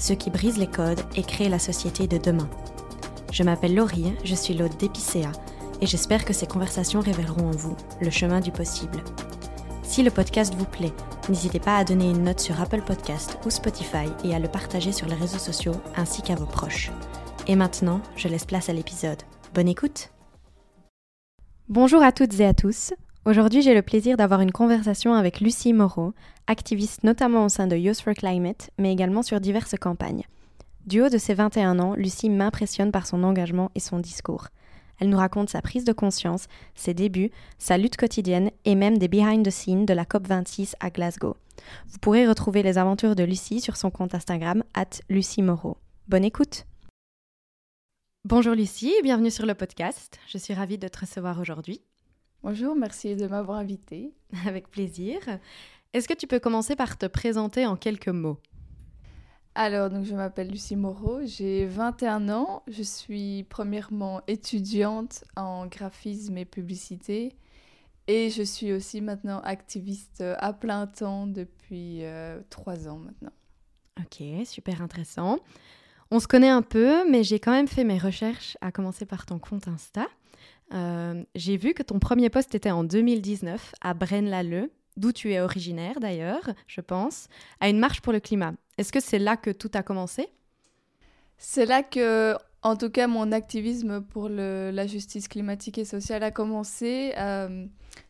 ceux qui brisent les codes et créent la société de demain. Je m'appelle Laurie, je suis l'hôte d'Epicéa et j'espère que ces conversations révéleront en vous le chemin du possible. Si le podcast vous plaît, n'hésitez pas à donner une note sur Apple Podcast ou Spotify et à le partager sur les réseaux sociaux ainsi qu'à vos proches. Et maintenant, je laisse place à l'épisode. Bonne écoute Bonjour à toutes et à tous. Aujourd'hui, j'ai le plaisir d'avoir une conversation avec Lucie Moreau, activiste notamment au sein de Youth for Climate, mais également sur diverses campagnes. Du haut de ses 21 ans, Lucie m'impressionne par son engagement et son discours. Elle nous raconte sa prise de conscience, ses débuts, sa lutte quotidienne et même des behind the scenes de la COP26 à Glasgow. Vous pourrez retrouver les aventures de Lucie sur son compte Instagram, at Lucie Moreau. Bonne écoute! Bonjour Lucie, bienvenue sur le podcast. Je suis ravie de te recevoir aujourd'hui. Bonjour, merci de m'avoir invitée. Avec plaisir. Est-ce que tu peux commencer par te présenter en quelques mots? Alors, donc, je m'appelle Lucie Moreau, j'ai 21 ans. Je suis premièrement étudiante en graphisme et publicité. Et je suis aussi maintenant activiste à plein temps depuis euh, trois ans maintenant. Ok, super intéressant. On se connaît un peu, mais j'ai quand même fait mes recherches, à commencer par ton compte Insta. Euh, j'ai vu que ton premier poste était en 2019 à Braine-l'Alleud, d'où tu es originaire d'ailleurs, je pense, à une marche pour le climat. Est-ce que c'est là que tout a commencé? C'est là que, en tout cas, mon activisme pour la justice climatique et sociale a commencé. Euh,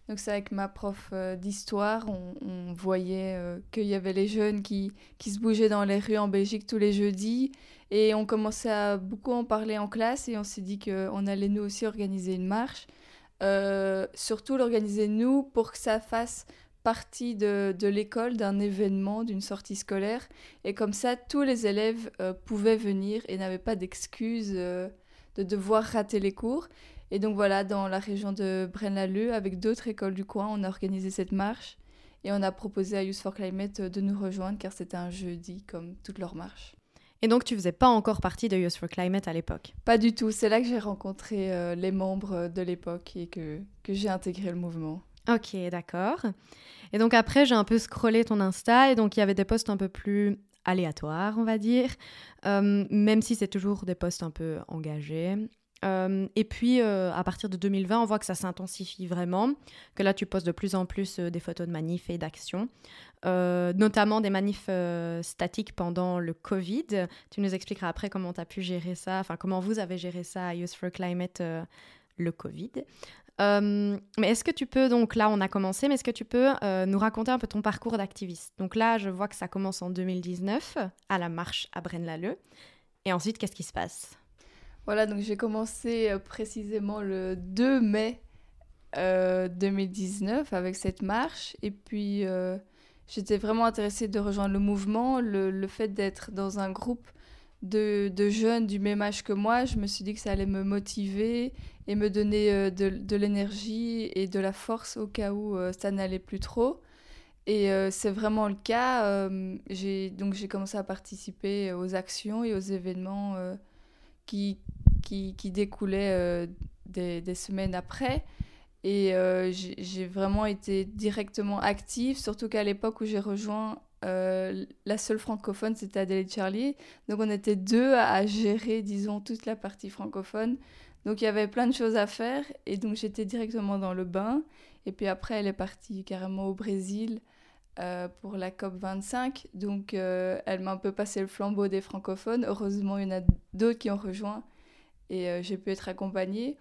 donc c'est avec ma prof euh, d'histoire, on, voyait qu'il y avait les jeunes qui, se bougeaient dans les rues en Belgique tous les jeudis et on commençait à beaucoup en parler en classe et on s'est dit qu'on allait nous aussi organiser une marche. Euh, surtout l'organiser nous pour que ça fasse partie de, de l'école, d'un événement, d'une sortie scolaire. Et comme ça, tous les élèves euh, pouvaient venir et n'avaient pas d'excuses euh, de devoir rater les cours. Et donc voilà, dans la région de Braine-l'Alleud, avec d'autres écoles du coin, on a organisé cette marche. Et on a proposé à Youth for Climate de nous rejoindre car c'était un jeudi comme toutes leurs marches. Et donc, tu faisais pas encore partie de Youth for Climate à l'époque? Pas du tout. C'est là que j'ai rencontré euh, les membres de l'époque et que, que j'ai intégré le mouvement. Ok, d'accord. Et donc après, j'ai un peu scrollé ton Insta et donc il y avait des posts un peu plus aléatoires, on va dire, euh, même si c'est toujours des posts un peu engagés. Euh, et puis, euh, à partir de 2020, on voit que ça s'intensifie vraiment, que là, tu postes de plus en plus des photos de manifs et d'actions, notamment des manifs statiques pendant le Covid. Tu nous expliqueras après comment tu as pu gérer ça, enfin, comment vous avez géré ça à Youth for Climate, le Covid. Mais est-ce que tu peux, donc là, on a commencé, mais est-ce que tu peux nous raconter un peu ton parcours d'activiste? Donc là, je vois que ça commence en 2019, à la marche à Braine-l'Alleud. Et ensuite, qu'est-ce qui se passe? Voilà, donc j'ai commencé euh, précisément le 2 mai 2019 euh, avec cette marche. Et puis, euh, j'étais vraiment intéressée de rejoindre le mouvement. Le, fait d'être dans un groupe de, jeunes du même âge que moi, je me suis dit que ça allait me motiver et me donner de, l'énergie et de la force au cas où ça n'allait plus trop. Et c'est vraiment le cas. donc j'ai commencé à participer aux actions et aux événements qui, qui, qui découlait euh, des, des, semaines après. Et euh, j'ai vraiment été directement active, surtout qu'à l'époque où j'ai rejoint, la seule francophone, c'était Adélaïde Charlie. Donc on était deux à, gérer, disons, toute la partie francophone. Donc il y avait plein de choses à faire. Et donc j'étais directement dans le bain. Et puis après, elle est partie carrément au Brésil pour la COP 25. Donc elle m'a un peu passé le flambeau des francophones. Heureusement, il y en a d'autres qui ont rejoint. Et j'ai pu être accompagnée.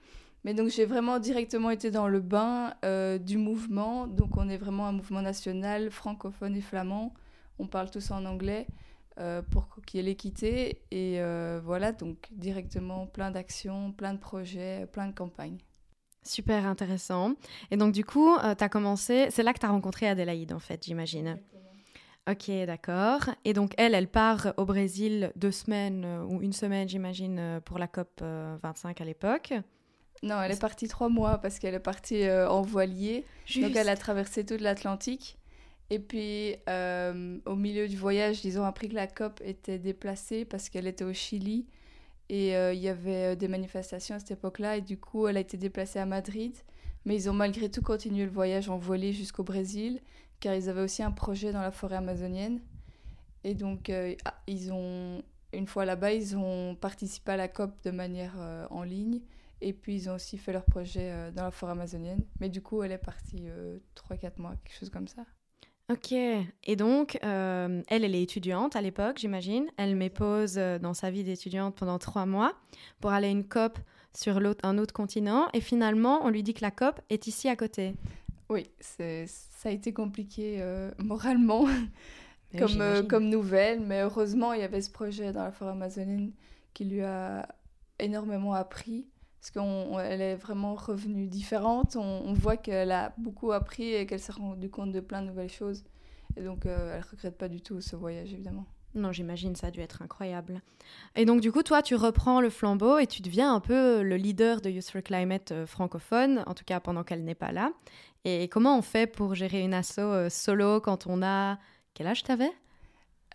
Mais donc j'ai vraiment directement été dans le bain euh, du mouvement. Donc on est vraiment un mouvement national francophone et flamand. On parle tous en anglais euh, pour qu'il y ait l'équité. Et euh, voilà, donc directement plein d'actions, plein de projets, plein de campagnes. Super intéressant. Et donc du coup, tu as commencé, c'est là que tu as rencontré Adélaïde en fait, j'imagine. Ok, d'accord. Et donc elle, elle part au Brésil deux semaines ou une semaine, j'imagine, pour la COP 25 à l'époque. Non, elle est partie trois mois parce qu'elle est partie euh, en voilier. Donc elle a traversé toute l'Atlantique. Et puis euh, au milieu du voyage, ils ont appris que la COP était déplacée parce qu'elle était au Chili. Et euh, il y avait des manifestations à cette époque-là. Et du coup, elle a été déplacée à Madrid. Mais ils ont malgré tout continué le voyage en voilier jusqu'au Brésil, car ils avaient aussi un projet dans la forêt amazonienne. Et donc, ah, ils ont, une fois là-bas, ils ont participé à la COP de manière en ligne. Et puis, ils ont aussi fait leur projet euh, dans la forêt amazonienne. Mais du coup, elle est partie euh, 3-4 mois, quelque chose comme ça. Ok. Et donc, euh, elle, elle est étudiante à l'époque, j'imagine. Elle m'épose dans sa vie d'étudiante pendant 3 mois pour aller à une COP sur un autre continent. Et finalement, on lui dit que la COP est ici à côté. Oui, ça a été compliqué moralement comme, comme nouvelle. Mais heureusement, il y avait ce projet dans la forêt amazonienne qui lui a énormément appris parce qu'elle est vraiment revenue différente. On, voit qu'elle a beaucoup appris et qu'elle s'est rendue compte de plein de nouvelles choses. Et donc, euh, elle regrette pas du tout ce voyage, évidemment. Non, j'imagine, ça a dû être incroyable. Et donc, du coup, toi, tu reprends le flambeau et tu deviens un peu le leader de Youth for Climate euh, francophone, en tout cas pendant qu'elle n'est pas là. Et comment on fait pour gérer une asso euh, solo quand on a... Quel âge t'avais?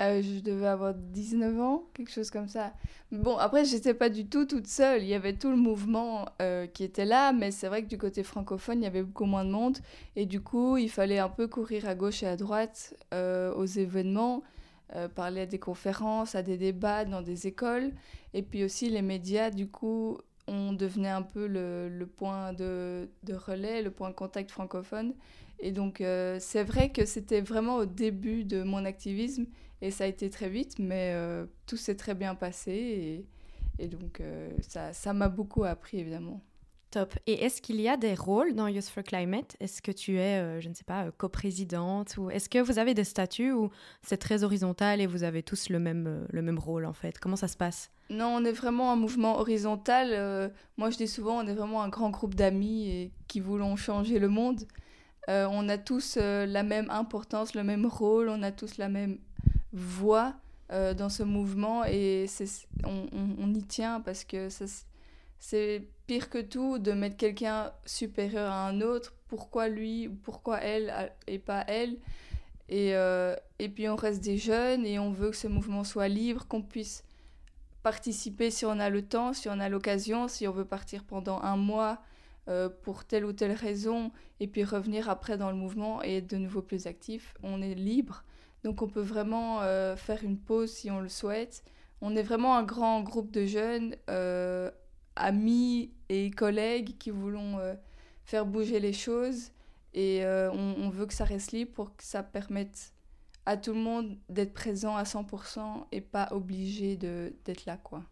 Euh, je devais avoir 19 ans, quelque chose comme ça. Bon, après, j'étais pas du tout toute seule. Il y avait tout le mouvement euh, qui était là, mais c'est vrai que du côté francophone, il y avait beaucoup moins de monde. Et du coup, il fallait un peu courir à gauche et à droite euh, aux événements, parler à des conférences, à des débats dans des écoles. Et puis aussi, les médias, du coup, on devenait un peu le, le point de, de, relais, le point de contact francophone. Et donc, c'est vrai que c'était vraiment au début de mon activisme. Et ça a été très vite, mais euh, tout s'est très bien passé. Et, et donc, euh, ça m'a beaucoup appris, évidemment. Top. Et est-ce qu'il y a des rôles dans Youth for Climate? Est-ce que tu es, euh, je ne sais pas, coprésidente Ou est-ce que vous avez des statuts où c'est très horizontal et vous avez tous le même, le même rôle, en fait? Comment ça se passe? Non, on est vraiment un mouvement horizontal. moi, je dis souvent, on est vraiment un grand groupe d'amis qui voulons changer le monde. on a tous la même importance, le même rôle, on a tous la même voix euh, dans ce mouvement et on, on, y tient parce que c'est pire que tout de mettre quelqu'un supérieur à un autre. Pourquoi lui ou pourquoi elle et pas elle et, euh, et puis on reste des jeunes et on veut que ce mouvement soit libre, qu'on puisse participer si on a le temps, si on a l'occasion, si on veut partir pendant un mois euh, pour telle ou telle raison et puis revenir après dans le mouvement et être de nouveau plus actif. On est libre. Donc on peut vraiment euh, faire une pause si on le souhaite. On est vraiment un grand groupe de jeunes, euh, amis et collègues qui voulons euh, faire bouger les choses et on, veut que ça reste libre pour que ça permette à tout le monde d'être présent à 100% et pas obligé d'être là quoi.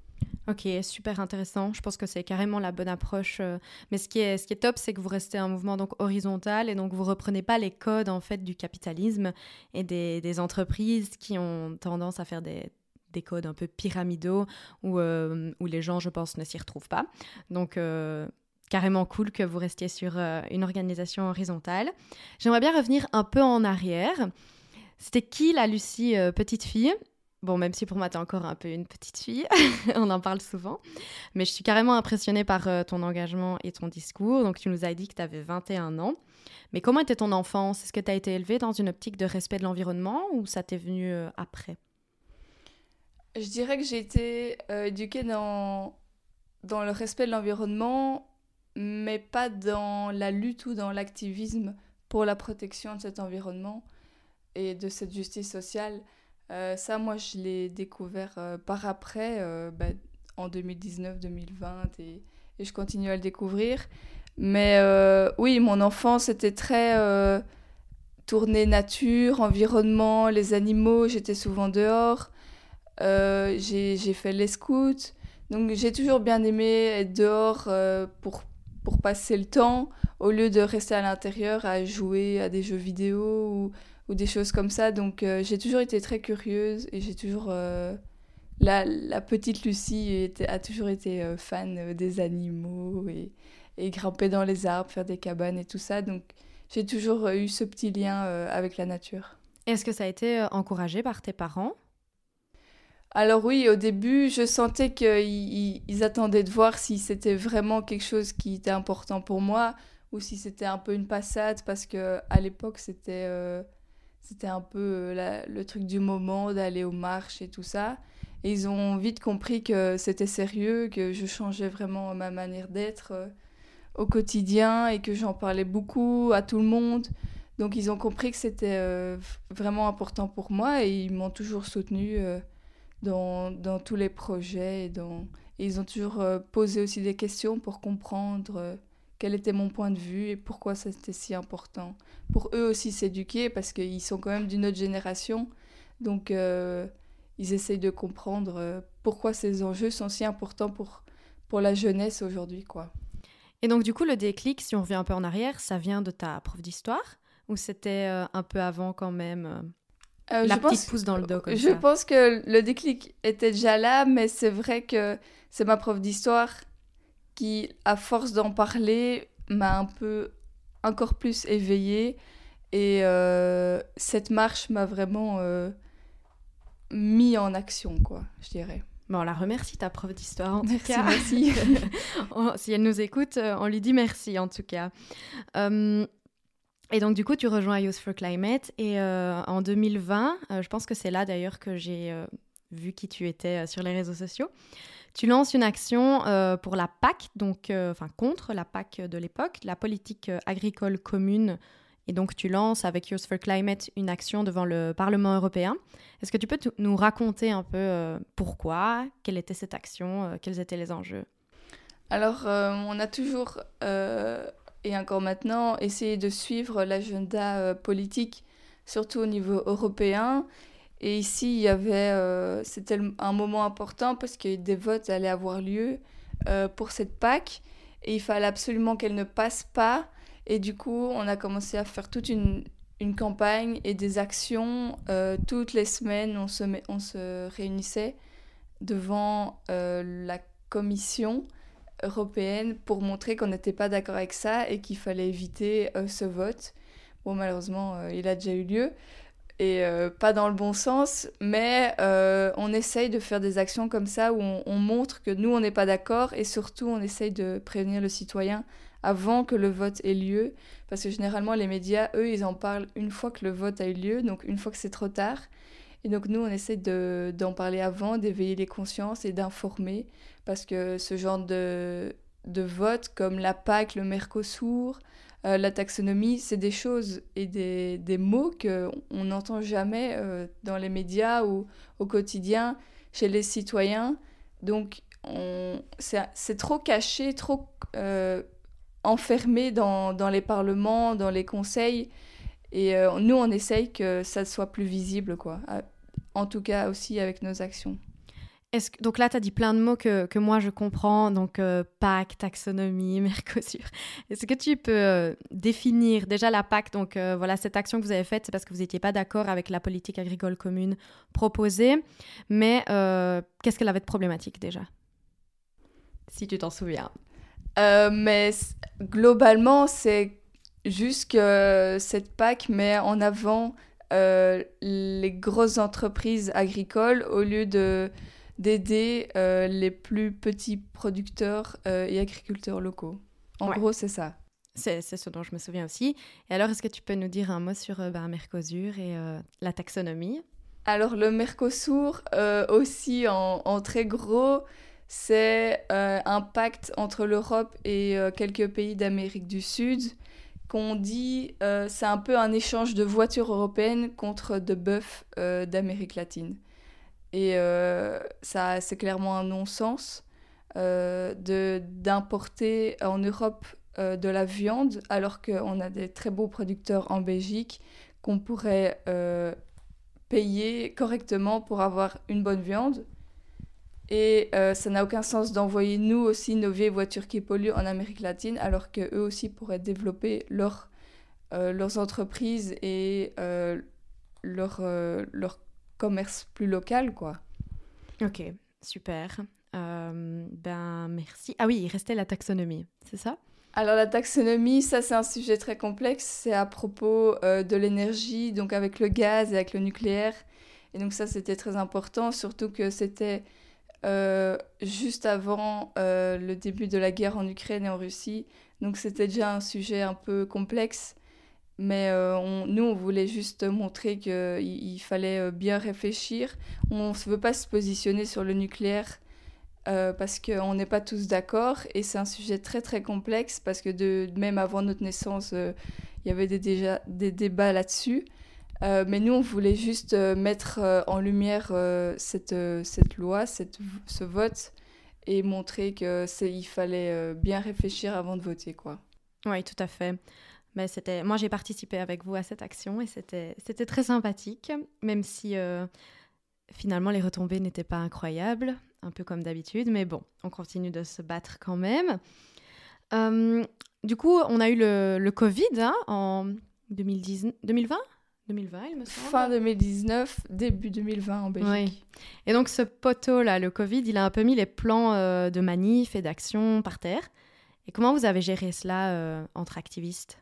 Ok, super intéressant. Je pense que c'est carrément la bonne approche. Euh. Mais ce qui est, ce qui est top, c'est que vous restez un mouvement donc horizontal et donc vous reprenez pas les codes en fait du capitalisme et des, des entreprises qui ont tendance à faire des, des codes un peu pyramidaux où, euh, où les gens, je pense, ne s'y retrouvent pas. Donc euh, carrément cool que vous restiez sur une organisation horizontale. J'aimerais bien revenir un peu en arrière. C'était qui la Lucie petite fille? Bon, même si pour moi, tu es encore un peu une petite fille, on en parle souvent. Mais je suis carrément impressionnée par euh, ton engagement et ton discours. Donc, tu nous as dit que tu avais 21 ans. Mais comment était ton enfance? Est-ce que tu as été élevée dans une optique de respect de l'environnement ou ça t'est venu euh, après? Je dirais que j'ai été euh, éduquée dans, dans le respect de l'environnement, mais pas dans la lutte ou dans l'activisme pour la protection de cet environnement. et de cette justice sociale, ça, moi, je l'ai découvert par après, bah, en 2019-2020, et, et, je continue à le découvrir. Mais oui, mon enfance était très tournée nature, environnement, les animaux, j'étais souvent dehors. j'ai fait les scouts. Donc j'ai toujours bien aimé être dehors pour, pour passer le temps au lieu de rester à l'intérieur à jouer à des jeux vidéo ou, ou des choses comme ça. Donc euh, j'ai toujours été très curieuse et j'ai toujours... Euh, la, la, petite Lucie était, a toujours été euh, fan des animaux et, et grimper dans les arbres, faire des cabanes et tout ça. Donc j'ai toujours eu ce petit lien avec la nature. Est-ce que ça a été encouragé par tes parents? Alors oui, au début, je sentais qu'ils ils attendaient de voir si c'était vraiment quelque chose qui était important pour moi ou si c'était un peu une passade parce que à l'époque c'était euh, c'était un peu euh, le truc du moment d'aller aux marches et tout ça. Et ils ont vite compris que c'était sérieux que je changeais vraiment ma manière d'être euh, au quotidien et que j'en parlais beaucoup à tout le monde. Donc ils ont compris que c'était vraiment important pour moi et ils m'ont toujours soutenu dans, dans, tous les projets et ils ont toujours posé aussi des questions pour comprendre quel était mon point de vue et pourquoi c'était si important. Pour eux aussi s'éduquer parce qu'ils sont quand même d'une autre génération. Donc euh, ils essayent de comprendre euh, pourquoi ces enjeux sont si importants pour, pour la jeunesse aujourd'hui. quoi. Et donc du coup, le déclic, si on revient un peu en arrière, ça vient de ta prof d'histoire? Ou c'était euh, un peu avant quand même la petite pousse dans le dos comme Je pense que le déclic était déjà là, mais c'est vrai que c'est ma prof d'histoire qui, à force d'en parler, m'a un peu encore plus éveillée. Et euh, cette marche m'a vraiment euh, mis en action, quoi, je dirais. Bon, on la remercie, ta prof d'histoire, en merci, tout cas. Merci. si elle nous écoute, euh, on lui dit merci, en tout cas. et donc, du coup, tu rejoins Youth for Climate. Et en 2020, je pense que c'est là, d'ailleurs, que j'ai vu qui tu étais sur les réseaux sociaux. Tu lances une action euh, pour la PAC, donc, euh, enfin contre la PAC de l'époque, la politique euh, agricole commune. Et donc tu lances avec Youth for Climate une action devant le Parlement européen. Est-ce que tu peux nous raconter un peu pourquoi, quelle était cette action, quels étaient les enjeux? Alors on a toujours, et encore maintenant, essayé de suivre l'agenda politique, surtout au niveau européen. Et ici, il y avait, euh, c'était un moment important parce que des votes allaient avoir lieu euh, pour cette PAC et il fallait absolument qu'elle ne passe pas. Et du coup, on a commencé à faire toute une, une campagne et des actions. Euh, toutes les semaines, on se, on se réunissait devant la Commission européenne pour montrer qu'on n'était pas d'accord avec ça et qu'il fallait éviter ce vote. Bon, malheureusement, il a déjà eu lieu et euh, pas dans le bon sens, mais euh, on essaye de faire des actions comme ça où on, montre que nous, on n'est pas d'accord et surtout, on essaye de prévenir le citoyen avant que le vote ait lieu, parce que généralement, les médias, eux, ils en parlent une fois que le vote a eu lieu, donc une fois que c'est trop tard. Et donc nous, on essaye d'en parler avant, d'éveiller les consciences et d'informer, parce que ce genre de, de vote, comme la PAC, le Mercosur, euh, la taxonomie, c'est des choses et des, des mots qu'on n'entend jamais euh, dans les médias ou au quotidien chez les citoyens. Donc, c'est trop caché, trop euh, enfermé dans, dans, les parlements, dans les conseils. Et nous, on essaye que ça soit plus visible, quoi. En tout cas, aussi avec nos actions donc là, tu as dit plein de mots que, que moi je comprends, donc euh, PAC, taxonomie, Mercosur. Est-ce que tu peux euh, définir déjà la PAC Donc euh, voilà, cette action que vous avez faite, c'est parce que vous n'étiez pas d'accord avec la politique agricole commune proposée. Mais qu'est-ce qu'elle avait de problématique déjà? Si tu t'en souviens. mais globalement, c'est juste que cette PAC met en avant les grosses entreprises agricoles au lieu de d'aider euh, les plus petits producteurs euh, et agriculteurs locaux. En gros, c'est ça. C'est ce dont je me souviens aussi. Et alors, est-ce que tu peux nous dire un mot sur euh, bah, Mercosur et la taxonomie? Alors, le Mercosur, aussi en, en, très gros, c'est un pacte entre l'Europe et quelques pays d'Amérique du Sud qu'on dit euh, c'est un peu un échange de voitures européennes contre de bœufs euh, d'Amérique latine. Et euh, ça, c'est clairement un non-sens d'importer en Europe de la viande alors qu'on a des très beaux producteurs en Belgique qu'on pourrait payer correctement pour avoir une bonne viande. Et ça n'a aucun sens d'envoyer nous aussi nos vieilles voitures qui polluent en Amérique latine, alors qu'eux aussi pourraient développer leur, leurs entreprises et leur, leur commerce plus local, quoi. Ok, super. ben merci. Ah oui, il restait la taxonomie, c'est ça? Alors la taxonomie, ça c'est un sujet très complexe. C'est à propos de l'énergie, donc avec le gaz et avec le nucléaire. Et donc ça c'était très important, surtout que c'était euh, juste avant euh, le début de la guerre en Ukraine et en Russie. Donc c'était déjà un sujet un peu complexe. Mais euh, nous, on voulait juste montrer qu'il il fallait bien réfléchir. On ne veut pas se positionner sur le nucléaire parce qu'on n'est pas tous d'accord. Et c'est un sujet très très complexe parce que de, même avant notre naissance, il y avait déjà des débats là-dessus. Euh, mais nous, on voulait juste euh, mettre euh, en lumière cette, cette loi, cette, ce vote, et montrer qu'il fallait bien réfléchir avant de voter. Oui, tout à fait. Mais c'était... Moi, j'ai participé avec vous à cette action et c'était, c'était très sympathique, même si finalement les retombées n'étaient pas incroyables, un peu comme d'habitude. Mais bon, on continue de se battre quand même. du coup, on a eu le, le Covid hein, en 2010... 2020 2020, il me semble. Fin 2019, début 2020 en Belgique. Et donc ce poteau-là, le Covid, il a un peu mis les plans euh, de manif et d'action par terre. Et comment vous avez géré cela euh, entre activistes?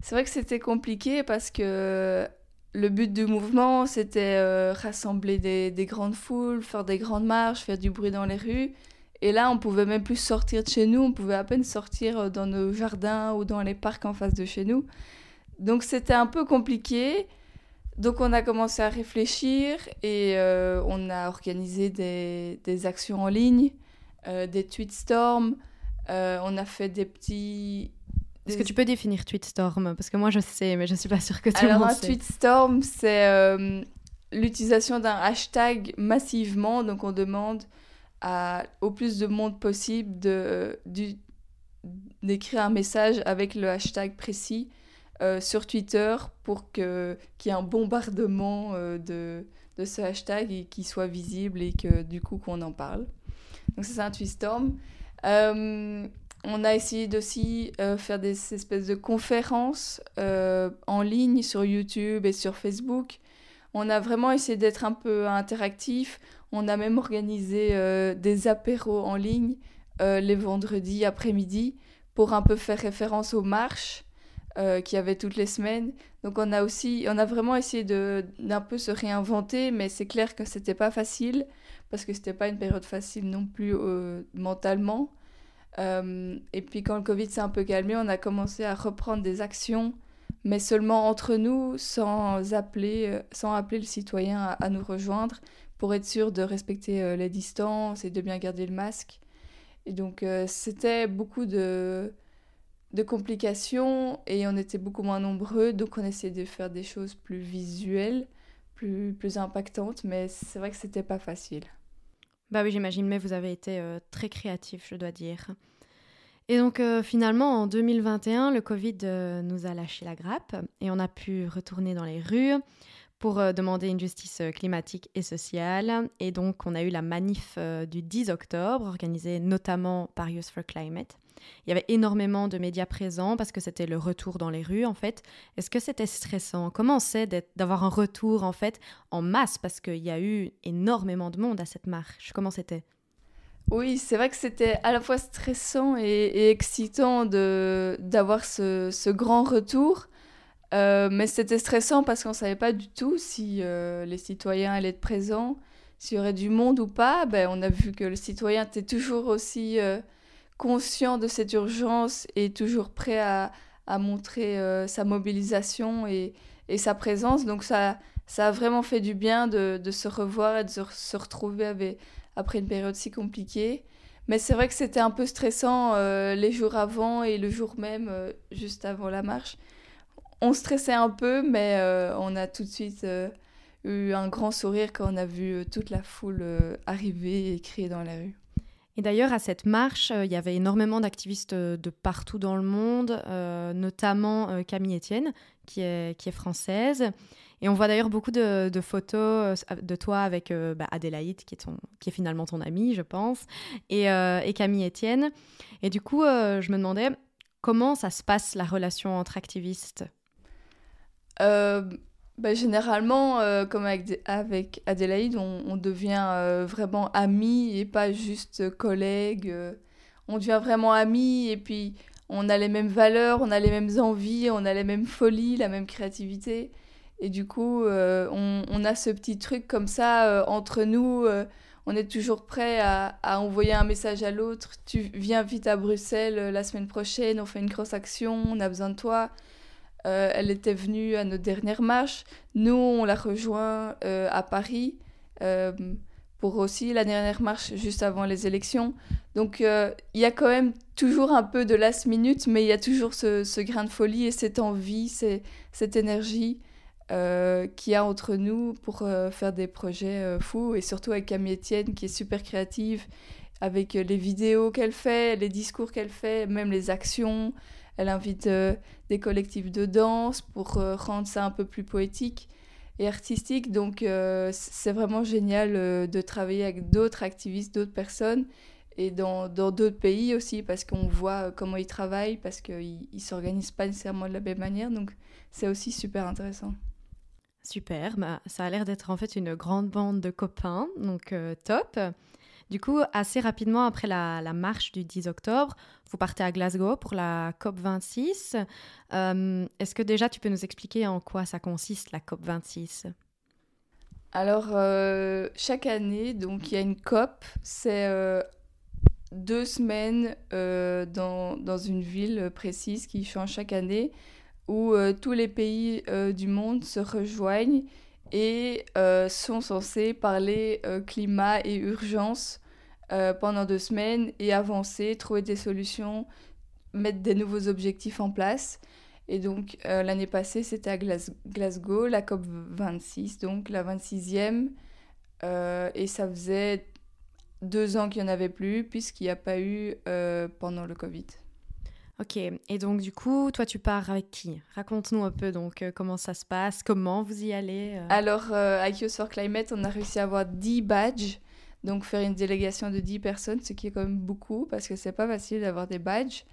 C'est vrai que c'était compliqué parce que le but du mouvement, c'était euh, rassembler des, des, grandes foules, faire des grandes marches, faire du bruit dans les rues. Et là, on pouvait même plus sortir de chez nous, on pouvait à peine sortir dans nos jardins ou dans les parcs en face de chez nous. Donc c'était un peu compliqué. Donc on a commencé à réfléchir et euh, on a organisé des, actions en ligne, euh, des tweetstorms. Euh, on a fait des petits... Est-ce que tu peux définir tweetstorm Parce que moi je sais, mais je ne suis pas sûre que tout le. Alors un tweetstorm, c'est l'utilisation d'un hashtag massivement. Donc on demande à, au plus de monde possible d'écrire un message avec le hashtag précis euh, sur Twitter pour qu'il y ait un bombardement euh, de, de, ce hashtag et qu'il soit visible et que du coup qu'on en parle. Donc ça c'est un Twistorm. Euh, on a essayé d'aussi faire des espèces de conférences en ligne sur YouTube et sur Facebook. On a vraiment essayé d'être un peu interactif. On a même organisé des apéros en ligne les vendredis après-midi pour un peu faire référence aux marches euh, qu'il y avait toutes les semaines. Donc on a aussi, on a vraiment essayé d'un peu se réinventer, mais c'est clair que c'était pas facile parce que c'était pas une période facile non plus euh, mentalement. Euh, et puis quand le Covid s'est un peu calmé, on a commencé à reprendre des actions, mais seulement entre nous, sans appeler, sans appeler le citoyen à, nous rejoindre, pour être sûr de respecter les distances et de bien garder le masque. Et donc c'était beaucoup de de complications et on était beaucoup moins nombreux, donc on essayait de faire des choses plus visuelles, plus, plus impactantes, mais c'est vrai que c'était pas facile. Bah oui, j'imagine, mais vous avez été euh, très créatif, je dois dire. Et donc euh, finalement, en 2021, le Covid euh, nous a lâché la grappe et on a pu retourner dans les rues pour demander une justice climatique et sociale. Et donc on a eu la manif du 10 octobre, organisée notamment par Youth for Climate. Il y avait énormément de médias présents parce que c'était le retour dans les rues en fait. Est-ce que c'était stressant? Comment c'est d'avoir un retour en fait en masse? Parce qu'il y a eu énormément de monde à cette marche Comment c'était? Oui, c'est vrai que c'était à la fois stressant et, excitant d'avoir ce, ce, grand retour. Euh, mais c'était stressant parce qu'on ne savait pas du tout si euh, les citoyens allaient être présents, s'il y aurait du monde ou pas. Ben, on a vu que le citoyen était toujours aussi euh, conscient de cette urgence et toujours prêt à, à montrer euh, sa mobilisation et, et, sa présence. Donc ça, ça a vraiment fait du bien de, de se revoir et de se, retrouver après une période si compliquée. Mais c'est vrai que c'était un peu stressant les jours avant et le jour même, juste avant la marche. On stressait un peu, mais on a tout de suite eu un grand sourire quand on a vu toute la foule arriver et crier dans la rue. Et d'ailleurs, à cette marche, euh, il y avait énormément d'activistes euh, de partout dans le monde, euh, notamment Camille Etienne, qui est, française. Et on voit d'ailleurs beaucoup de, photos de toi avec bah, Adélaïde, qui est, finalement ton amie, je pense, et Camille Etienne. Et du coup, je me demandais comment ça se passe la relation entre activistes? Bah, généralement, euh, comme avec, avec Adélaïde, on, devient euh, vraiment amis et pas juste collègues. Euh. on devient vraiment amis et puis on a les mêmes valeurs, on a les mêmes envies, on a les mêmes folies, la même créativité. Et du coup, on, on, a ce petit truc comme ça entre nous. on est toujours prêt à, à envoyer un message à l'autre. Tu viens vite à Bruxelles la semaine prochaine, on fait une grosse action, on a besoin de toi. Euh, elle était venue à notre dernière marche. Nous, on l'a rejoint euh, à Paris euh, pour aussi la dernière marche juste avant les élections. Donc, il y a quand même toujours un peu de last minute, mais il y a toujours ce, grain de folie et cette envie, cette énergie qu'il y a entre nous pour faire des projets fous. Et surtout avec Camille Etienne, qui est super créative, avec les vidéos qu'elle fait, les discours qu'elle fait, même les actions. Elle invite des collectifs de danse pour euh, rendre ça un peu plus poétique et artistique. Donc euh, c'est vraiment génial de travailler avec d'autres activistes, d'autres personnes et dans d'autres pays aussi parce qu'on voit comment ils travaillent, parce qu'ils ne s'organisent pas nécessairement de la même manière. Donc c'est aussi super intéressant. Super, bah, ça a l'air d'être en fait une grande bande de copains, donc top. Du coup, assez rapidement après la, marche du 10 octobre, vous partez à Glasgow pour la COP26. Euh, est-ce que déjà tu peux nous expliquer en quoi ça consiste la COP26 Alors, euh, chaque année, donc il y a une COP, c'est euh, deux semaines dans, dans, une ville précise qui change chaque année, où tous les pays du monde se rejoignent et sont censés parler climat et urgence euh, pendant deux semaines et avancer, trouver des solutions, mettre des nouveaux objectifs en place. Et donc euh, l'année passée, c'était à Glasgow, la COP 26, donc la 26e. Euh, et ça faisait deux ans qu'il n'y en avait plus, puisqu'il n'y a pas eu pendant le Covid. Ok, et donc du coup, toi tu pars avec qui? Raconte-nous un peu donc comment ça se passe, comment vous y allez Alors, à Youth for Climate, on a réussi à avoir 10 badges donc faire une délégation de 10 personnes, ce qui est quand même beaucoup parce que c'est pas facile d'avoir des badges.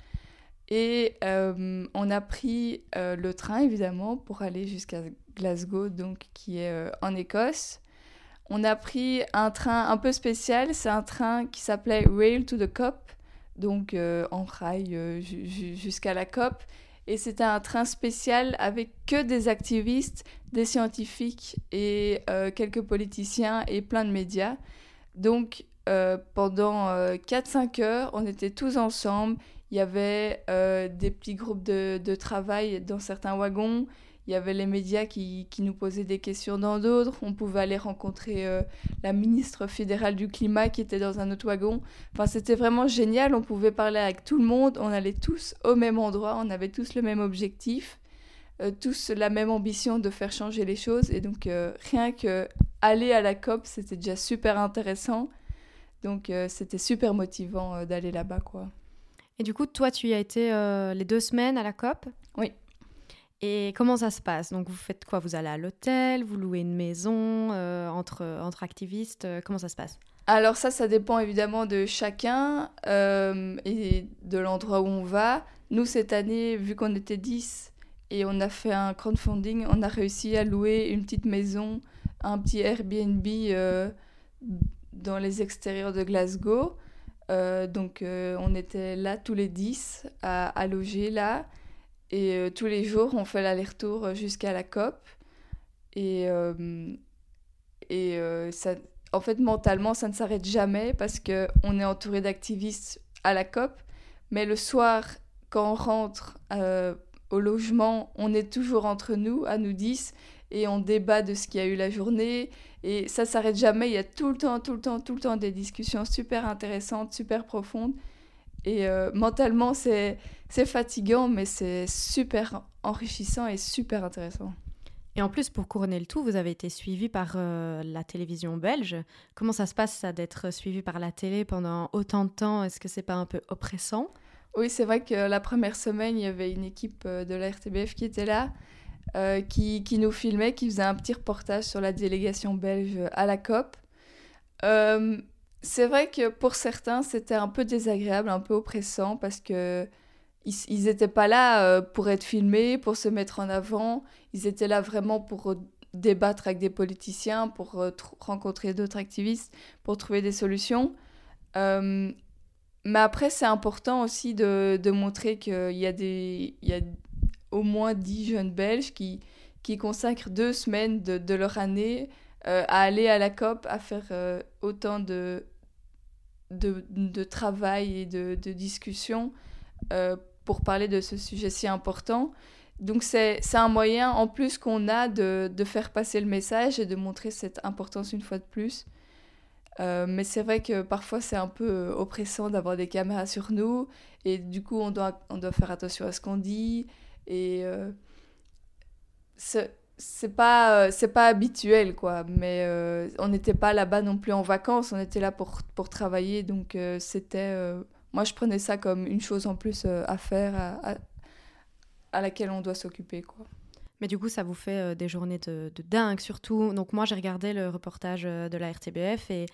Et euh, on a pris euh, le train évidemment pour aller jusqu'à Glasgow, donc qui est euh, en Écosse. On a pris un train un peu spécial, c'est un train qui s'appelait Rail to the COP, donc en rail jusqu'à la COP. Et c'était un train spécial avec que des activistes, des scientifiques et quelques politiciens et plein de médias. Donc euh, pendant 4-5 euh, heures, on était tous ensemble. Il y avait euh, des petits groupes de, de, travail dans certains wagons. Il y avait les médias qui, qui nous posaient des questions dans d'autres. On pouvait aller rencontrer la ministre fédérale du climat qui était dans un autre wagon. Enfin, c'était vraiment génial. On pouvait parler avec tout le monde. On allait tous au même endroit. On avait tous le même objectif. Tous la même ambition de faire changer les choses. Et donc, rien que aller à la COP, c'était déjà super intéressant. Donc euh, c'était super motivant euh, d'aller là-bas, quoi. Et du coup, toi, tu y as été euh, les deux semaines à la COP? Oui. Et comment ça se passe? Donc vous faites quoi? Vous allez à l'hôtel, vous louez une maison entre, entre activistes? Comment ça se passe? Alors ça, ça dépend évidemment de chacun et de l'endroit où on va. Nous, cette année, vu qu'on était 10 et on a fait un crowdfunding, on a réussi à louer une petite maison un petit Airbnb euh, dans les extérieurs de Glasgow. Euh, donc euh, on était là tous les 10 à, loger là. Et tous les jours, on fait l'aller-retour jusqu'à la COP. Et, et ça, en fait, mentalement, ça ne s'arrête jamais parce qu'on est entouré d'activistes à la COP. Mais le soir, quand on rentre au logement, on est toujours entre nous, à nous 10. et on débat de ce qu'il y a eu la journée. Et ça s'arrête jamais. Il y a tout le temps, tout le temps, tout le temps des discussions super intéressantes, super profondes. Et euh, mentalement, c'est fatigant, mais c'est super enrichissant et super intéressant. Et en plus, pour couronner le tout, vous avez été suivi par euh, la télévision belge. Comment ça se passe, ça, d'être suivi par la télé pendant autant de temps? Est-ce que c'est pas un peu oppressant? Oui, c'est vrai que la première semaine, il y avait une équipe euh, de la RTBF qui était là, euh, qui, qui, nous filmait, qui faisait un petit reportage sur la délégation belge à la COP. c'est vrai que pour certains, c'était un peu désagréable, un peu oppressant, parce que ils n'étaient pas là euh, pour être filmés, pour se mettre en avant. Ils étaient là vraiment pour euh, débattre avec des politiciens, pour euh, rencontrer d'autres activistes, pour trouver des solutions. Mais après, c'est important aussi de, de montrer qu'il y, a des, il y a au moins dix jeunes Belges qui, qui consacrent deux semaines de, leur année à aller à la COP, à faire autant de, de, de, travail et de, de discussions pour parler de ce sujet si important. Donc c'est un moyen en plus qu'on a de, de, faire passer le message et de montrer cette importance une fois de plus. Euh, mais c'est vrai que parfois c'est un peu oppressant d'avoir des caméras sur nous et du coup on doit, on doit faire attention à ce qu'on dit et euh, c'est pas c'est pas habituel quoi mais euh, on n'était pas là-bas non plus en vacances on était là pour, pour travailler donc euh, c'était moi, je prenais ça comme une chose en plus euh, à faire, à, à, laquelle on doit s'occuper. quoi. Mais du coup, ça vous fait euh, des journées de, dingue, surtout. Donc, moi, j'ai regardé le reportage euh, de la RTBF et,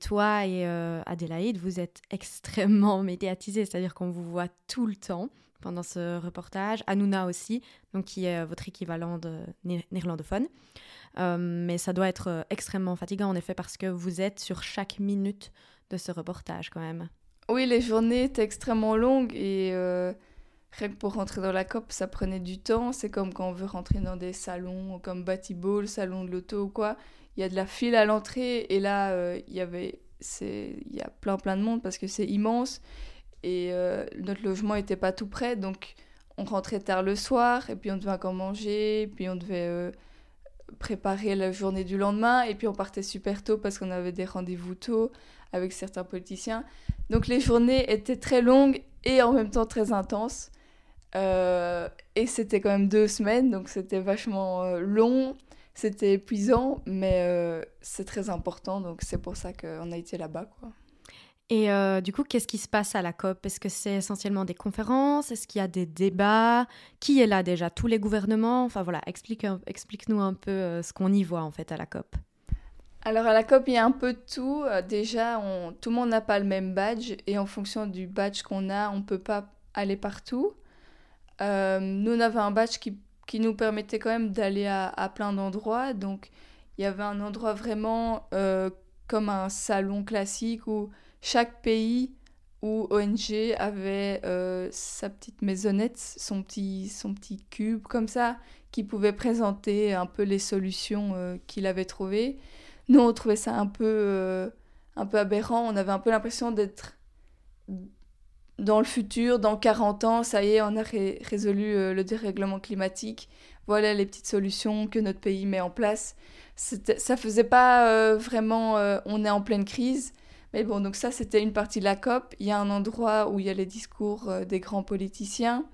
toi et Adélaïde, vous êtes extrêmement médiatisés, c'est-à-dire qu'on vous voit tout le temps pendant ce reportage. Anouna aussi, donc qui est votre équivalent de néerlandophone. mais ça doit être extrêmement fatigant, en effet, parce que vous êtes sur chaque minute de ce reportage quand même. Oui, les journées étaient extrêmement longues et euh, rien que pour rentrer dans la COP, ça prenait du temps. C'est comme quand on veut rentrer dans des salons comme Batibo, le salon de l'auto ou quoi. Il y a de la file à l'entrée et là, euh, il y avait, il y a plein plein de monde parce que c'est immense et euh, notre logement n'était pas tout près. Donc on rentrait tard le soir et puis on devait encore manger, puis on devait préparer la journée du lendemain et puis on partait super tôt parce qu'on avait des rendez-vous tôt avec certains politiciens. Donc les journées étaient très longues et en même temps très intenses. Euh, et c'était quand même deux semaines, donc c'était vachement euh, long, c'était épuisant, mais euh, c'est très important, donc c'est pour ça qu'on a été là-bas. quoi. Et du coup, qu'est-ce qui se passe à la COP? Est-ce que c'est essentiellement des conférences? Est-ce qu'il y a des débats? Qui est là déjà? Tous les gouvernements? Enfin voilà, explique, explique-nous un peu ce qu'on y voit en fait à la COP. Alors à la COP, il y a un peu de tout. Déjà, on, tout le monde n'a pas le même badge et en fonction du badge qu'on a, on ne peut pas aller partout. Euh, nous, on avait un badge qui, qui nous permettait quand même d'aller à, plein d'endroits. Donc il y avait un endroit vraiment euh, comme un salon classique où chaque pays ou ONG avait sa petite maisonnette, son petit, son petit cube comme ça, qui pouvait présenter un peu les solutions qu'il avait trouvées. Nous, on trouvait ça un peu, euh, un peu aberrant. On avait un peu l'impression d'être dans le futur, dans 40 ans, ça y est, on a résolu euh, le dérèglement climatique. Voilà les petites solutions que notre pays met en place. Ça faisait pas euh, vraiment on est en pleine crise. Mais bon, donc ça, c'était une partie de la COP. Il y a un endroit où il y a les discours des grands politiciens,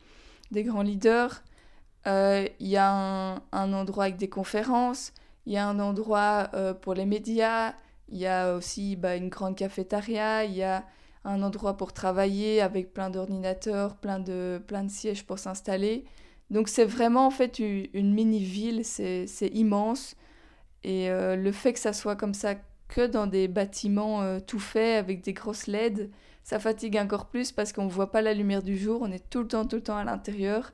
des grands leaders. il y a un, endroit avec des conférences. Il y a un endroit euh, pour les médias, il y a aussi bah, une grande cafétéria, il y a un endroit pour travailler avec plein d'ordinateurs, plein de, plein de sièges pour s'installer. Donc c'est vraiment en fait une, mini-ville, c'est immense. Et euh, le fait que ça soit comme ça que dans des bâtiments euh, tout faits avec des grosses LED, ça fatigue encore plus parce qu'on ne voit pas la lumière du jour, on est tout le temps, tout le temps à l'intérieur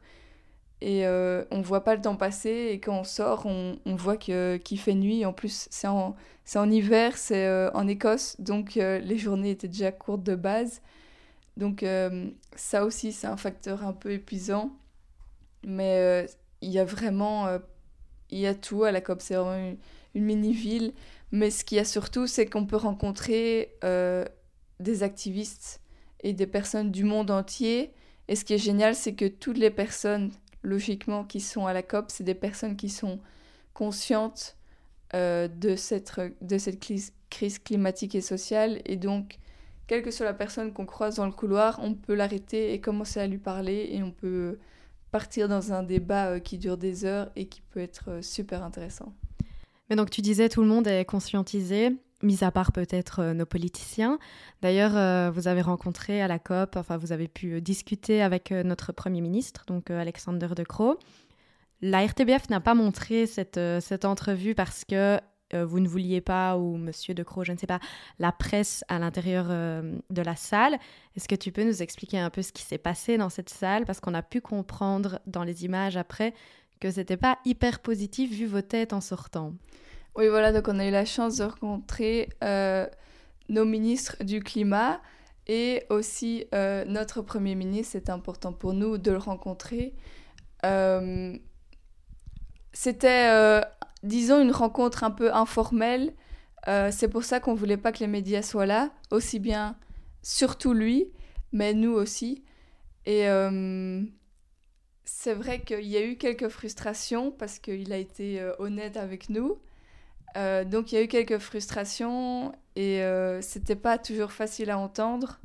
et euh, on voit pas le temps passer et quand on sort on, voit qu'il fait nuit. En plus c'est en, en hiver c'est euh, en Écosse. Donc euh, les journées étaient déjà courtes de base. Donc euh, ça aussi c'est un facteur un peu épuisant. Mais il y a vraiment il y a tout à la COP. C'est vraiment une, une mini ville mais ce qu'il y a surtout c'est qu'on peut rencontrer des activistes et des personnes du monde entier. Et ce qui est génial c'est que toutes les personnes logiquement, qui sont à la COP, c'est des personnes qui sont consciente de cette, de cette crise climatique et sociale. Et donc, quelle que soit la personne qu'on croise dans le couloir, on peut l'arrêter et commencer à lui parler et on peut partir dans un débat euh, qui dure des heures et qui peut être euh, super intéressant. Mais donc tu disais tout le monde est conscientisé, mis à part peut-être euh, nos politiciens. D'ailleurs, vous avez rencontré à la COP, enfin vous avez pu discuter avec notre Premier ministre, donc Alexander De Croo. La RTBF n'a pas montré cette, cette entrevue parce que euh, vous ne vouliez pas, ou Monsieur De Croo, je ne sais pas, la presse à l'intérieur euh, de la salle. Est-ce que tu peux nous expliquer un peu ce qui s'est passé dans cette salle? Parce qu'on a pu comprendre dans les images après que c'était pas hyper positif vu vos têtes en sortant. Oui, voilà, donc on a eu la chance de rencontrer euh, nos ministres du climat et aussi notre Premier ministre. C'est important pour nous de le rencontrer. C'était disons, une rencontre un peu informelle. Euh, c'est pour ça qu'on voulait pas que les médias soient là, aussi bien, surtout lui, mais nous aussi. Et euh, c'est vrai qu'il y a eu quelques frustrations parce qu'il a été euh, honnête avec nous. Donc il y a eu quelques frustrations et c'était pas toujours facile à entendre.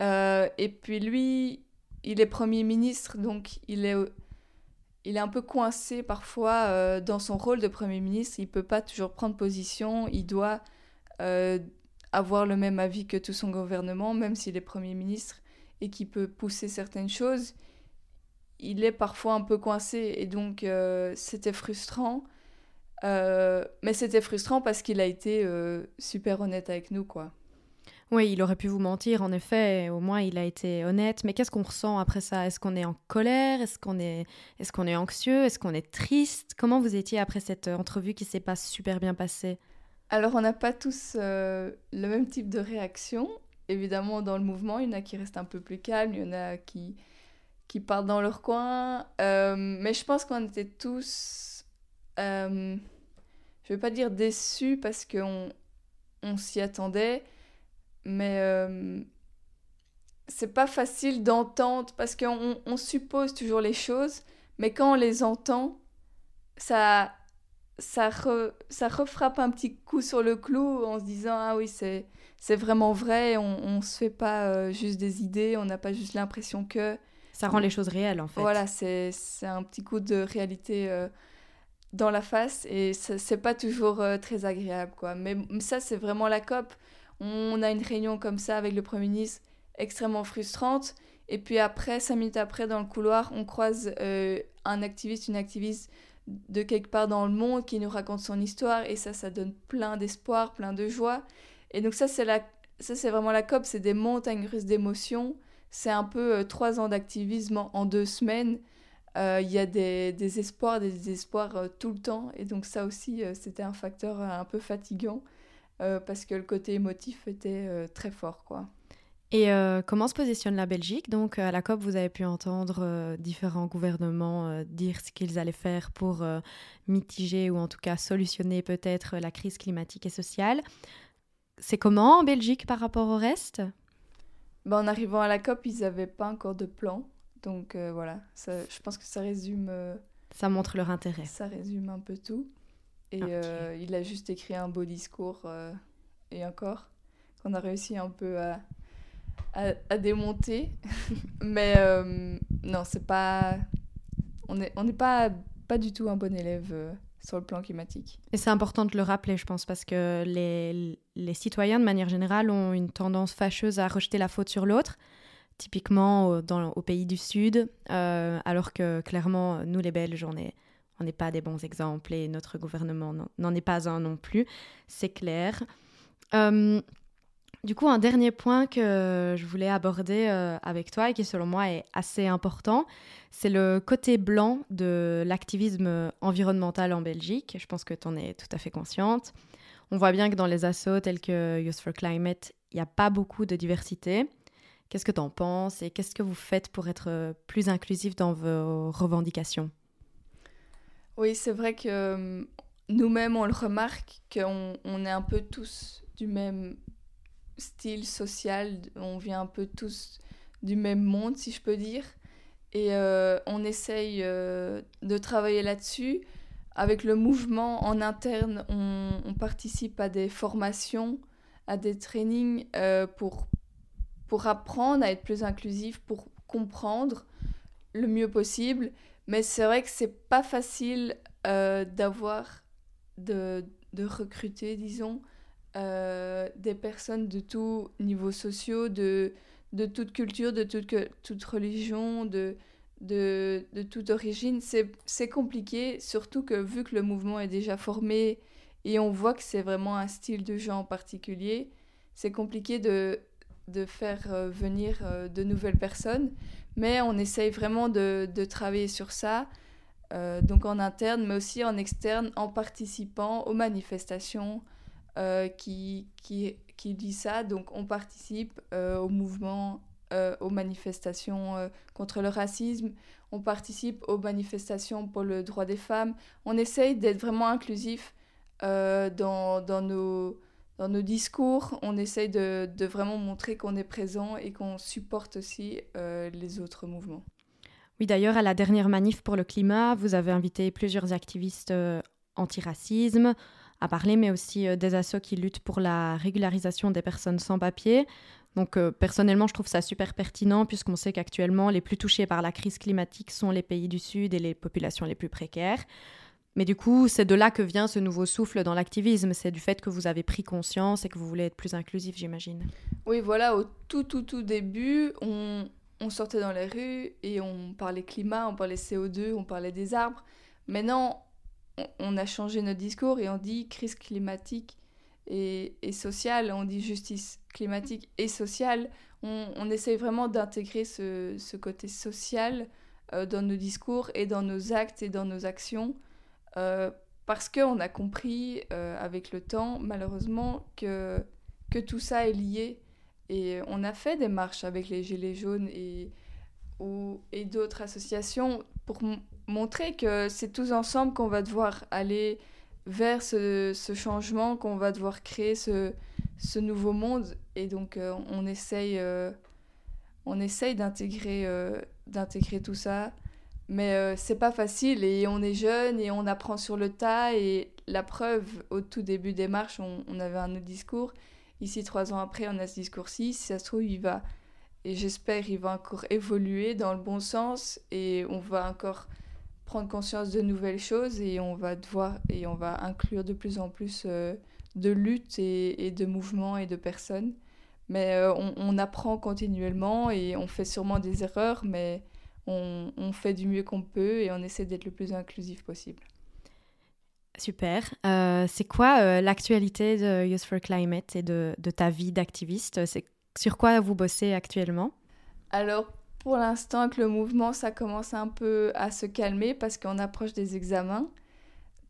et puis lui, il est Premier ministre, donc il est il est un peu coincé parfois euh, dans son rôle de Premier ministre. Il peut pas toujours prendre position. Il doit euh, avoir le même avis que tout son gouvernement, même s'il est Premier ministre et qu'il peut pousser certaines choses. Il est parfois un peu coincé et donc euh, c'était frustrant. Mais c'était frustrant parce qu'il a été super honnête avec nous, quoi. Oui, il aurait pu vous mentir, en effet. Au moins, il a été honnête. Mais qu'est-ce qu'on ressent après ça? Est-ce qu'on est en colère? Est-ce qu'on est, est, qu'on est anxieux? Est-ce qu'on est triste? Comment vous étiez après cette entrevue qui s'est pas super bien passée? Alors, on n'a pas tous euh, le même type de réaction. Évidemment, dans le mouvement, il y en a qui restent un peu plus calmes, il y en a qui, qui partent dans leur coin. Euh, mais je pense qu'on était tous, euh, je ne vais pas dire déçus parce qu'on on, s'y attendait mais euh, c'est pas facile d'entendre parce qu'on on suppose toujours les choses, mais quand on les entend, ça, ça, ça refrappe un petit coup sur le clou en se disant Ah oui, c'est, c'est vraiment vrai, on, on se fait pas euh, juste des idées, on n'a pas juste l'impression que. Ça rend les choses réelles en fait. Voilà, c'est, c'est un petit coup de réalité. Euh, dans la face et c'est pas toujours très agréable quoi mais ça c'est vraiment la COP on a une réunion comme ça avec le Premier ministre extrêmement frustrante. Et puis après, cinq minutes après, dans le couloir, on croise euh, un activiste, une activiste de quelque part dans le monde qui nous raconte son histoire. Et ça, ça donne plein d'espoir, plein de joie. Et donc ça, c'est la... ça, c'est vraiment la COP, c'est des montagnes russes d'émotions. C'est un peu euh, trois ans d'activisme en, deux semaines. Euh, il y a des, des espoirs, des désespoirs tout le temps. Et donc ça aussi, c'était un facteur un peu fatigant. Euh, parce que le côté émotif était euh, très fort, quoi. Et euh, comment se positionne la Belgique? Donc à la COP, vous avez pu entendre différents gouvernements dire ce qu'ils allaient faire pour mitiger ou en tout cas solutionner peut-être la crise climatique et sociale. C'est comment en Belgique par rapport au reste? Ben, En arrivant à la COP, ils n'avaient pas encore de plan. Donc voilà, je pense que ça résume... ça montre leur intérêt. Ça résume un peu tout. Et euh, il a juste écrit un beau discours, euh, et encore, qu'on a réussi un peu à, à, démonter. Mais euh, non, c'est pas. On n'est on pas, pas du tout un bon élève sur le plan climatique. Et c'est important de le rappeler, je pense, parce que les, les, citoyens, de manière générale, ont une tendance fâcheuse à rejeter la faute sur l'autre, typiquement dans, au pays du Sud, alors que clairement, nous les Belges, on est on n'est pas des bons exemples et notre gouvernement n'en est pas un non plus, c'est clair. Euh, du coup, un dernier point que je voulais aborder euh, avec toi et qui selon moi est assez important, c'est le côté blanc de l'activisme environnemental en Belgique. Je pense que tu en es tout à fait consciente. On voit bien que dans les assos tels que Youth for Climate, il n'y a pas beaucoup de diversité. Qu'est-ce que tu en penses et qu'est-ce que vous faites pour être plus inclusif dans vos revendications? Oui, c'est vrai que euh, nous-mêmes, on le remarque, qu'on on est un peu tous du même style social, on vient un peu tous du même monde, si je peux dire. Et euh, on essaye euh, de travailler là-dessus. avec le mouvement en interne, on, participe à des formations, à des trainings pour, pour apprendre à être plus inclusif, pour comprendre le mieux possible. Mais c'est vrai que c'est pas facile d'avoir, de, de recruter, disons, euh, des personnes de tous niveaux sociaux, de, de toute culture, de toute, toute religion, de, de, de toute origine. C'est compliqué, surtout que vu que le mouvement est déjà formé et on voit que c'est vraiment un style de jeu en particulier, c'est compliqué de, de faire euh, venir euh, de nouvelles personnes. Mais on essaye vraiment de, de travailler sur ça. donc en interne, mais aussi en externe, en participant aux manifestations, euh, qui, qui, qui, dit ça. Donc on participe euh, au mouvement, euh, aux manifestations contre le racisme, on participe aux manifestations pour le droit des femmes. On essaye d'être vraiment inclusif dans, dans, nos, dans nos discours. On essaye de, vraiment montrer qu'on est présent et qu'on supporte aussi les autres mouvements. Oui, d'ailleurs, à la dernière manif pour le climat, vous avez invité plusieurs activistes antiracisme, à parler, mais aussi euh, des assos qui luttent pour la régularisation des personnes sans papier. Donc euh, personnellement, je trouve ça super pertinent puisqu'on sait qu'actuellement, les plus touchés par la crise climatique sont les pays du Sud et les populations les plus précaires. Mais du coup, c'est de là que vient ce nouveau souffle dans l'activisme. C'est du fait que vous avez pris conscience et que vous voulez être plus inclusif, j'imagine. Oui, voilà, au tout, tout, tout début, on, on sortait dans les rues et on parlait climat, on parlait CO2, on parlait des arbres. Maintenant, on a changé notre discours et on dit crise climatique et, sociale, on dit justice climatique et sociale. On, on essaye vraiment d'intégrer ce, côté social euh, dans nos discours et dans nos actes et dans nos actions euh, parce qu'on a compris euh, avec le temps, malheureusement, que, que tout ça est lié. Et on a fait des marches avec les Gilets jaunes et, et d'autres associations pour montrer que c'est tous ensemble qu'on va devoir aller vers ce, changement, qu'on va devoir créer ce, ce, nouveau monde. Et donc, euh, on essaye, on essaye d'intégrer, d'intégrer tout ça. Mais c'est pas facile et on est jeune et on apprend sur le tas. Et la preuve, au tout début des marches, on, on avait un autre discours. Ici, trois ans après, on a ce discours-ci. Si ça se trouve, il va, et j'espère, il va encore évoluer dans le bon sens et on va encore prendre conscience de nouvelles choses et on va devoir et on va inclure de plus en plus euh, de luttes et, de mouvements et de personnes. Mais euh, on, apprend continuellement et on fait sûrement des erreurs, mais on, fait du mieux qu'on peut et on essaie d'être le plus inclusif possible. Super. Euh, c'est quoi l'actualité de Youth for Climate et de, de ta vie d'activiste? C'est sur quoi vous bossez actuellement? Alors, pour l'instant, avec le mouvement, ça commence un peu à se calmer parce qu'on approche des examens.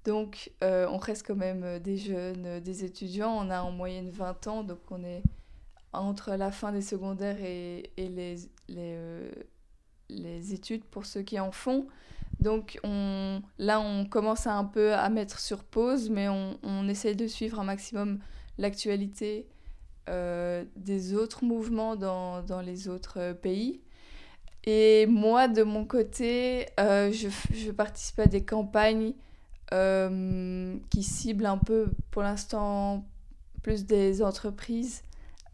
Donc, euh, on reste quand même euh, des jeunes, euh, des étudiants. On a en moyenne 20 ans, donc on est entre la fin des secondaires et, les, les, études pour ceux qui en font. Donc on, là, on commence un peu à mettre sur pause, mais on, on essaye de suivre un maximum l'actualité des autres mouvements dans, dans les autres pays. Et moi, de mon côté, euh, je, je, participe à des campagnes euh, qui ciblent un peu, pour l'instant, plus des entreprises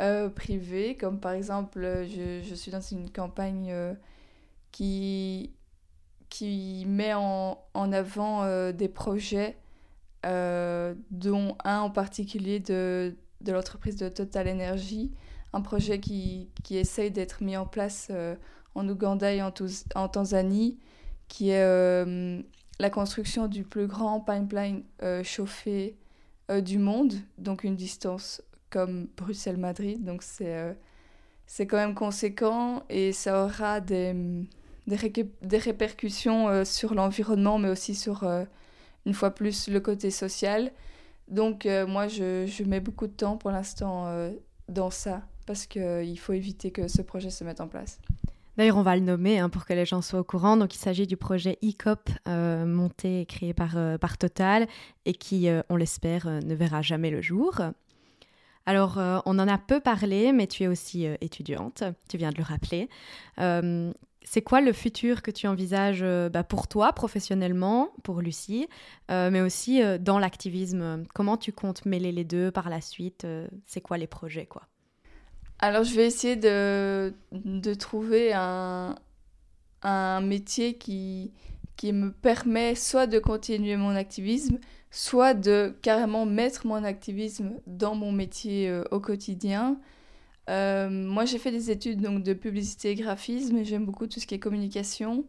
euh, privées, comme par exemple, je, je, suis dans une campagne qui, qui met en, en avant des projets, dont un en particulier de, de l'entreprise de Total Energy, un projet qui, qui essaye d'être mis en place en Ouganda et en, en Tanzanie, qui est euh, la construction du plus grand pipeline euh, chauffé euh, du monde, donc une distance comme Bruxelles-Madrid. Donc c'est c'est quand même conséquent et ça aura des, des, répercussions sur l'environnement, mais aussi sur, une fois plus, le côté social. Donc moi, je, je, mets beaucoup de temps pour l'instant dans ça, parce qu'il faut éviter que ce projet se mette en place. D'ailleurs, on va le nommer hein, pour que les gens soient au courant. Donc, il s'agit du projet ECOP euh, monté et créé par, euh, par Total et qui, euh, on l'espère, ne verra jamais le jour. Alors, on en a peu parlé, mais tu es aussi étudiante, tu viens de le rappeler. C'est quoi le futur que tu envisages bah, pour toi professionnellement, pour Lucie, mais aussi dans l'activisme? Comment tu comptes mêler les deux par la suite? C'est quoi les projets quoi? Alors je vais essayer de, de trouver un, un métier qui, qui me permet soit de continuer mon activisme, soit de carrément mettre mon activisme dans mon métier euh, au quotidien. Euh, moi, j'ai fait des études donc, de publicité et graphisme et j'aime beaucoup tout ce qui est communication.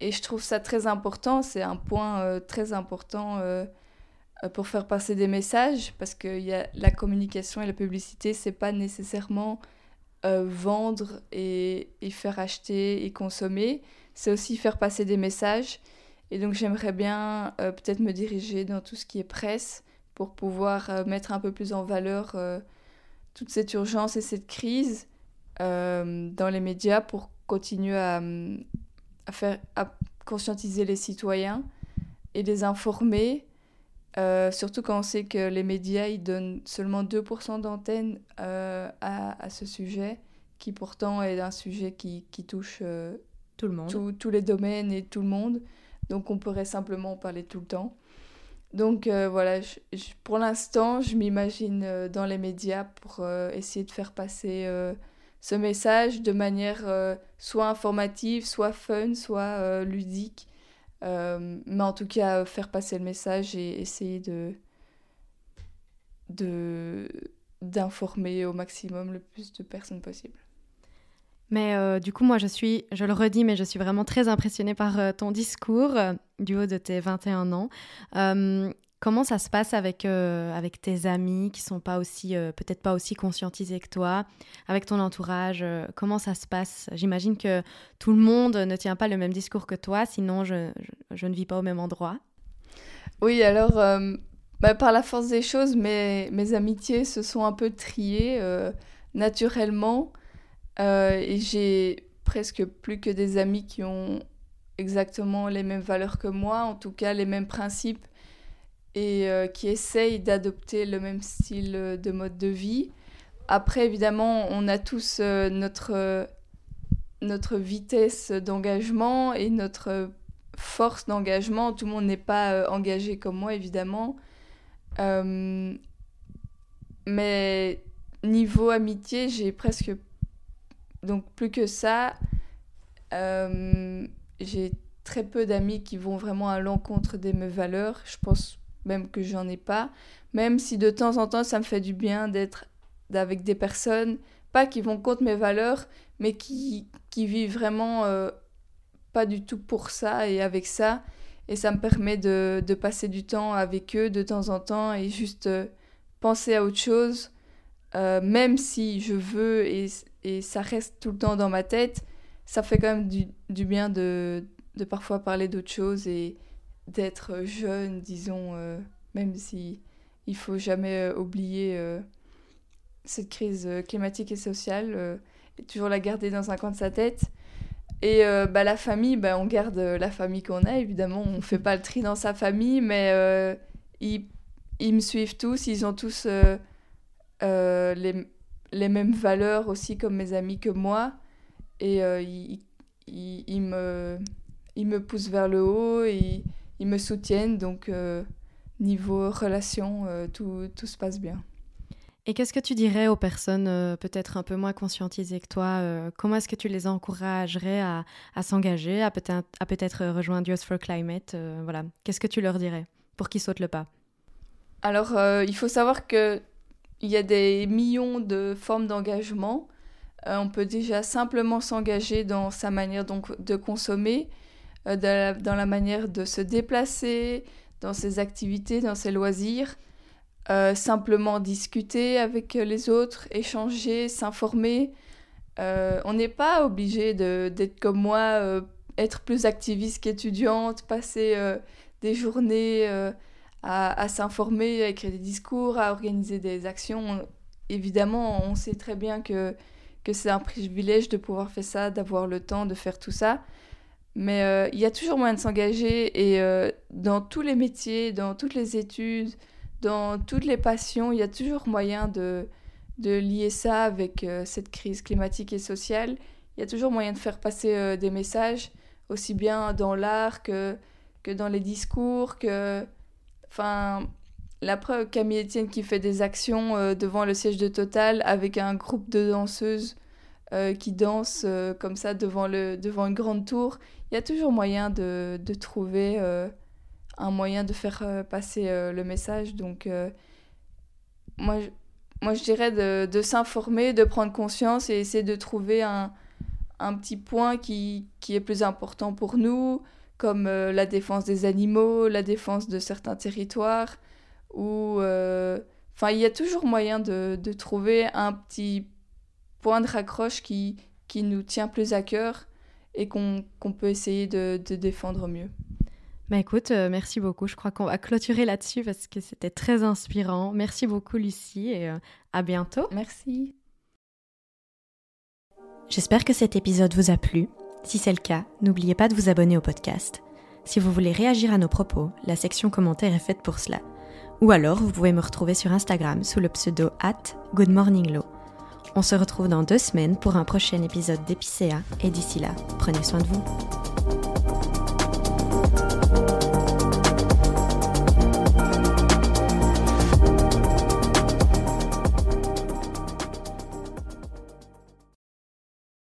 Et je trouve ça très important, c'est un point euh, très important pour faire passer des messages parce que y a la communication et la publicité, c'est pas nécessairement vendre et, faire acheter et consommer, c'est aussi faire passer des messages. Et donc j'aimerais bien euh, peut-être me diriger dans tout ce qui est presse pour pouvoir euh, mettre un peu plus en valeur euh, toute cette urgence et cette crise dans les médias pour continuer à, à, faire, à conscientiser les citoyens et les informer. surtout quand on sait que les médias ils donnent seulement 2% d'antenne à, à, ce sujet, qui pourtant est un sujet qui, qui touche tout le monde. tous les domaines et tout le monde. Donc on pourrait simplement en parler tout le temps. Donc euh, voilà, pour l'instant, je m'imagine euh, dans les médias pour euh, essayer de faire passer ce message de manière soit informative, soit fun, soit ludique. mais en tout cas, faire passer le message et essayer d'informer au maximum le plus de personnes possible. Mais euh, du coup, moi, je suis, je le redis, mais je suis vraiment très impressionnée par euh, ton discours euh, du haut de tes 21 ans. comment ça se passe avec, avec tes amis qui sont pas aussi, peut-être pas aussi conscientisés que toi, avec ton entourage Comment ça se passe? J'imagine que tout le monde ne tient pas le même discours que toi, sinon je, je, ne vis pas au même endroit. Oui, alors, bah, par la force des choses, mes, mes amitiés se sont un peu triées naturellement. Euh, et j'ai presque plus que des amis qui ont exactement les mêmes valeurs que moi, en tout cas les mêmes principes, et euh, qui essayent d'adopter le même style de mode de vie. Après, évidemment, on a tous euh, notre, notre vitesse d'engagement et notre force d'engagement. Tout le monde n'est pas engagé comme moi, évidemment. mais niveau amitié, j'ai presque donc plus que ça, euh, j'ai très peu d'amis qui vont vraiment à l'encontre de mes valeurs. Je pense même que j'en ai pas. Même si de temps en temps, ça me fait du bien d'être avec des personnes, pas qui vont contre mes valeurs, mais qui, qui vivent vraiment euh, pas du tout pour ça et avec ça. Et ça me permet de, de, passer du temps avec eux de temps en temps et juste euh, penser à autre chose. Même si je veux et et ça reste tout le temps dans ma tête, ça fait quand même du, du bien de, de, parfois parler d'autres choses et d'être jeune, disons, euh, même si il faut jamais euh, oublier euh, cette crise climatique et sociale, et toujours la garder dans un coin de sa tête. Et bah, la famille, bah, on garde la famille qu'on a, évidemment, on fait pas le tri dans sa famille, mais ils, ils, me suivent tous, ils ont tous les, les mêmes valeurs aussi comme mes amis que moi. Et euh, ils, ils, me, ils me poussent vers le haut et ils me soutiennent. Donc, euh, niveau relation, euh, tout, tout, se passe bien. Et qu'est-ce que tu dirais aux personnes peut-être un peu moins conscientisées que toi Comment est-ce que tu les encouragerais à, à s'engager, à peut-être, à peut-être rejoindre Youth for Climate voilà. Qu'est-ce que tu leur dirais pour qu'ils sautent le pas? Alors, il faut savoir que il y a des millions de formes d'engagement. Euh, on peut déjà simplement s'engager dans sa manière donc de consommer, euh, dans la manière de se déplacer, dans ses activités, dans ses loisirs. Euh, simplement discuter avec les autres, échanger, s'informer. on n'est pas obligé d'être comme moi, être plus activiste qu'étudiante, passer des journées à, s'informer, à écrire des discours, à organiser des actions. Évidemment, on sait très bien que, que c'est un privilège de pouvoir faire ça, d'avoir le temps de faire tout ça. Mais euh, il y a toujours moyen de s'engager et euh, dans tous les métiers, dans toutes les études, dans toutes les passions, il y a toujours moyen de, de lier ça avec euh, cette crise climatique et sociale il y a toujours moyen de faire passer des messages, aussi bien dans l'art que, que dans les discours, que... Enfin, la preuve, Camille Etienne qui fait des actions devant le siège de Total avec un groupe de danseuses qui dansent comme ça devant, le, devant une grande tour. Il y a toujours moyen de, de trouver un moyen de faire euh, passer euh, le message. Donc, euh, moi, je, moi, je dirais de, de s'informer, de prendre conscience et essayer de trouver un, un petit point qui, qui, est plus important pour nous, comme la défense des animaux, la défense de certains territoires, ou... Enfin, il y a toujours moyen de, de, trouver un petit point de raccroche qui, qui nous tient plus à cœur et qu'on peut essayer de, de défendre mieux. Bah écoute, euh, merci beaucoup. Je crois qu'on va clôturer là-dessus parce que c'était très inspirant. Merci beaucoup Lucie et euh, à bientôt. Merci. J'espère que cet épisode vous a plu. Si c'est le cas, n'oubliez pas de vous abonner au podcast. Si vous voulez réagir à nos propos, la section commentaires est faite pour cela. Ou alors, vous pouvez me retrouver sur Instagram sous le pseudo at goodmorninglow. On se retrouve dans deux semaines pour un prochain épisode d'Épicéa et d'ici là, prenez soin de vous.